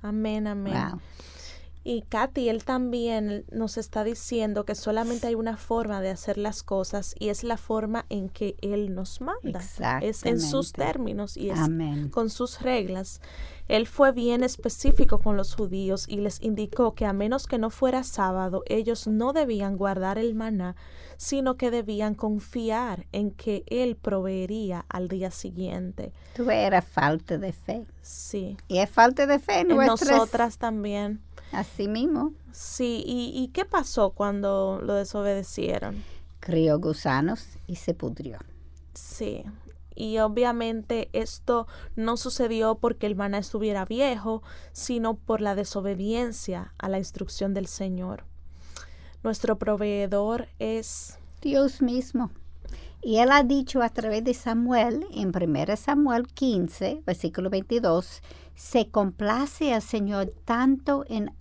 Amén, amén. Y Katy, él también nos está diciendo que solamente hay una forma de hacer las cosas y es la forma en que él nos manda. Es en sus términos y es con sus reglas. Él fue bien específico con los judíos y les indicó que a menos que no fuera sábado, ellos no debían guardar el maná, sino que debían confiar en que él proveería al día siguiente. Tú eras falta de fe. Sí. Y es falta de fe en, nosotras también. Así mismo. Sí, ¿Y, qué pasó cuando lo desobedecieron? Crió gusanos y se pudrió. Sí, y obviamente esto no sucedió porque el maná estuviera viejo, sino por la desobediencia a la instrucción del Señor. Nuestro proveedor es Dios mismo. Y él ha dicho a través de Samuel, en 1 Samuel 15, versículo 22, se complace al Señor tanto en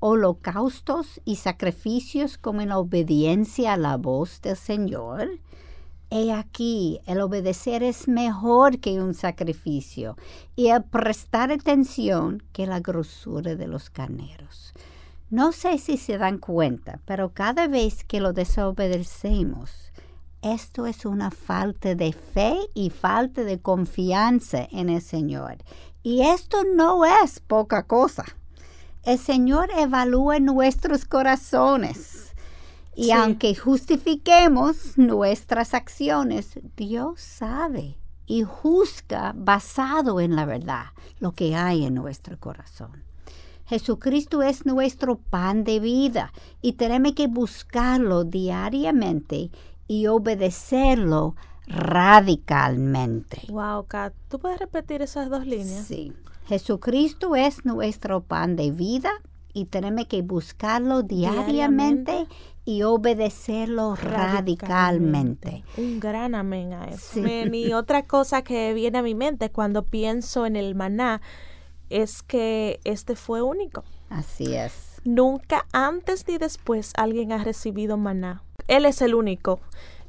holocaustos y sacrificios como en obediencia a la voz del Señor. He aquí, el obedecer es mejor que un sacrificio y el prestar atención que la grosura de los carneros. No sé si se dan cuenta, pero cada vez que lo desobedecemos, esto es una falta de fe y falta de confianza en el Señor. Y esto no es poca cosa. El Señor evalúa nuestros corazones. Y aunque justifiquemos nuestras acciones, Dios sabe y juzga basado en la verdad lo que hay en nuestro corazón. Jesucristo es nuestro pan de vida y tenemos que buscarlo diariamente y obedecerlo radicalmente. Wow, Kat, ¿tú puedes repetir esas dos líneas? Sí. Jesucristo es nuestro pan de vida y tenemos que buscarlo diariamente, y obedecerlo radicalmente. Un gran amén a eso. Y [LAUGHS] otra cosa que viene a mi mente cuando pienso en el maná es que este fue único. Así es. Nunca antes ni después alguien ha recibido maná. Él es el único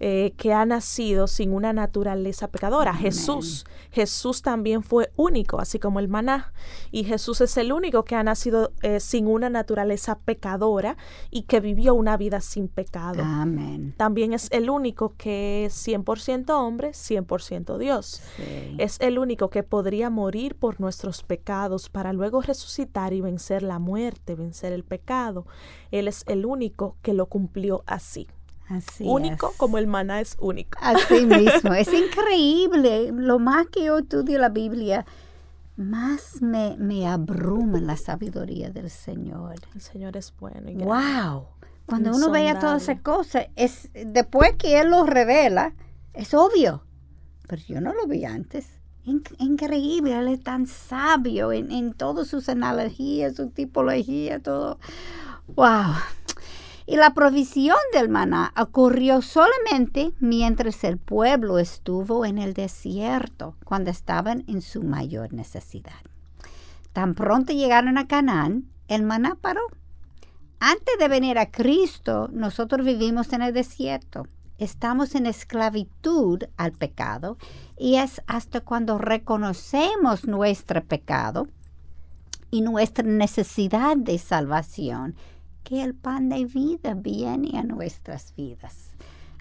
eh, que ha nacido sin una naturaleza pecadora. Jesús, Jesús también fue único, así como el maná. Y Jesús es el único que ha nacido eh, sin una naturaleza pecadora y que vivió una vida sin pecado. Amén. También es el único que es 100% hombre, 100% Dios. Es el único que podría morir por nuestros pecados para luego resucitar y vencer la muerte, vencer el pecado. Él es el único que lo cumplió así único como el maná es único. Así [LAUGHS] mismo, es increíble. Lo más que yo estudio la Biblia, más me, me abruma la sabiduría del Señor. El Señor es bueno. wow. Cuando uno vea todas esas cosas, es después que Él lo revela, Es obvio, pero yo no lo vi antes. increíble, él es tan sabio en, en todas sus analogías, su tipología, todo. ¡Wow! Y la provisión del maná ocurrió solamente mientras el pueblo estuvo en el desierto, cuando estaban en su mayor necesidad. Tan pronto llegaron a Canaán, el maná paró. Antes de venir a Cristo, nosotros vivimos en el desierto. Estamos en esclavitud al pecado y es hasta cuando reconocemos nuestro pecado y nuestra necesidad de salvación que el pan de vida viene a nuestras vidas.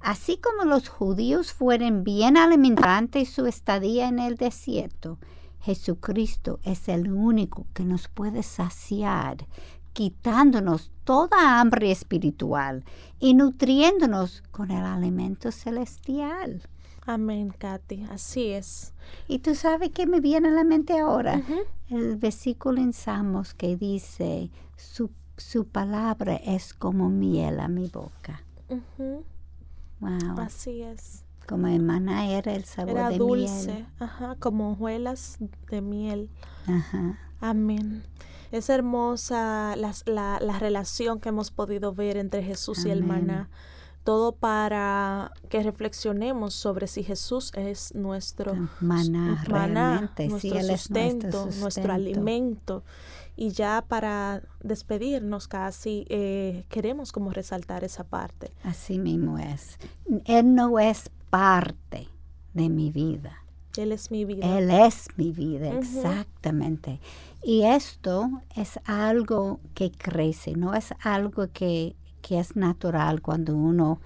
Así como los judíos fueron bien alimentados su estadía en el desierto, Jesucristo es el único que nos puede saciar, quitándonos toda hambre espiritual y nutriéndonos con el alimento celestial. Amén, Katy, así es. Y tú sabes qué me viene a la mente ahora, el versículo en Samos que dice, su su palabra es como miel a mi boca. Wow. Así es. Como el maná era el sabor era de dulce, Ajá, como hojuelas de miel. Ajá. Amén. Es hermosa la, la, relación que hemos podido ver entre Jesús y el maná. Todo para que reflexionemos sobre si Jesús es nuestro maná, maná nuestro, sustento, nuestro alimento y ya para despedirnos casi, eh, queremos como resaltar esa parte. Así mismo es. Él no es parte de mi vida. Él es mi vida. Él es mi vida, exactamente. Y esto es algo que crece, no es algo que, que es natural cuando uno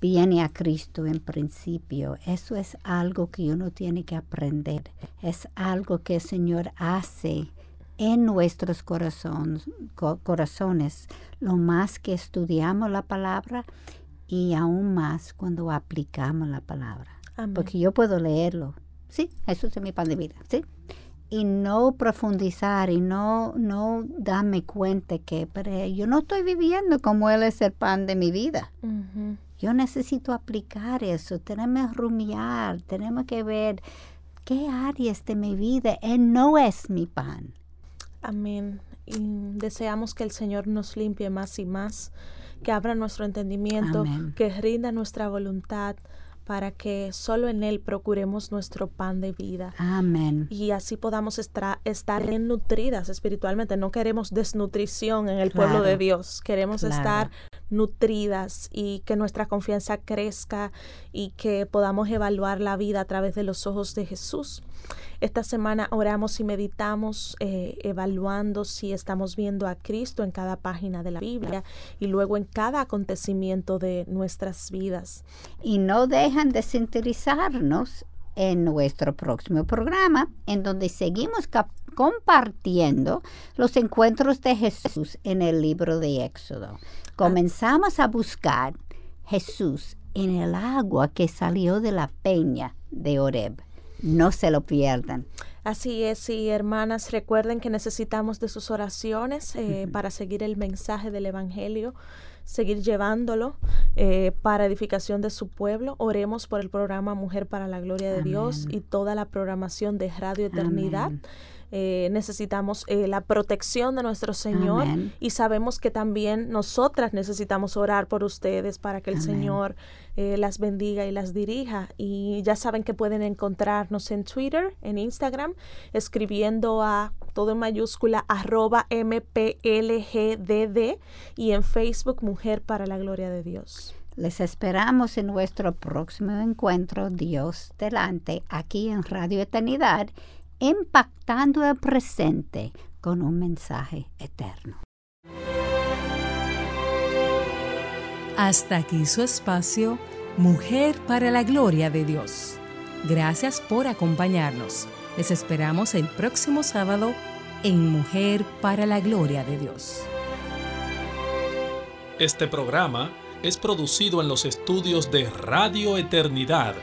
viene a Cristo en principio. Eso es algo que uno tiene que aprender. Es algo que el Señor hace en nuestros corazones, corazones, lo más que estudiamos la palabra y aún más cuando aplicamos la palabra. Porque yo puedo leerlo, sí, eso es mi pan de vida, sí, y no profundizar y no, no darme cuenta que pero yo no estoy viviendo como Él es el pan de mi vida. Yo necesito aplicar eso, tenemos que rumiar, tenemos que ver qué áreas de mi vida Él no es mi pan. Amén. Y deseamos que el Señor nos limpie más y más, que abra nuestro entendimiento, que rinda nuestra voluntad para que solo en Él procuremos nuestro pan de vida. Amén. Y así podamos estar, estar nutridas espiritualmente. No queremos desnutrición en el pueblo de Dios. Queremos estar nutridas y que nuestra confianza crezca y que podamos evaluar la vida a través de los ojos de Jesús. Esta semana oramos y meditamos eh, evaluando si estamos viendo a Cristo en cada página de la Biblia y luego en cada acontecimiento de nuestras vidas. Y no dejan de sintonizarnos en nuestro próximo programa, en donde seguimos compartiendo los encuentros de Jesús en el libro de Éxodo. Comenzamos a buscar Jesús en el agua que salió de la peña de Oreb. No se lo pierdan. Así es, y hermanas, recuerden que necesitamos de sus oraciones eh, para seguir el mensaje del Evangelio, seguir llevándolo eh, para edificación de su pueblo. Oremos por el programa Mujer para la Gloria de Dios y toda la programación de Radio Eternidad. Eh, necesitamos eh, la protección de nuestro Señor y sabemos que también nosotras necesitamos orar por ustedes para que el Señor eh, las bendiga y las dirija. Y ya saben que pueden encontrarnos en Twitter, en Instagram, escribiendo a todo en mayúscula arroba mplgdd y en Facebook Mujer para la Gloria de Dios. Les esperamos en nuestro próximo encuentro Dios delante aquí en Radio Eternidad impactando el presente con un mensaje eterno. Hasta aquí su espacio, Mujer para la Gloria de Dios. Gracias por acompañarnos. Les esperamos el próximo sábado en Mujer para la Gloria de Dios. Este programa es producido en los estudios de Radio Eternidad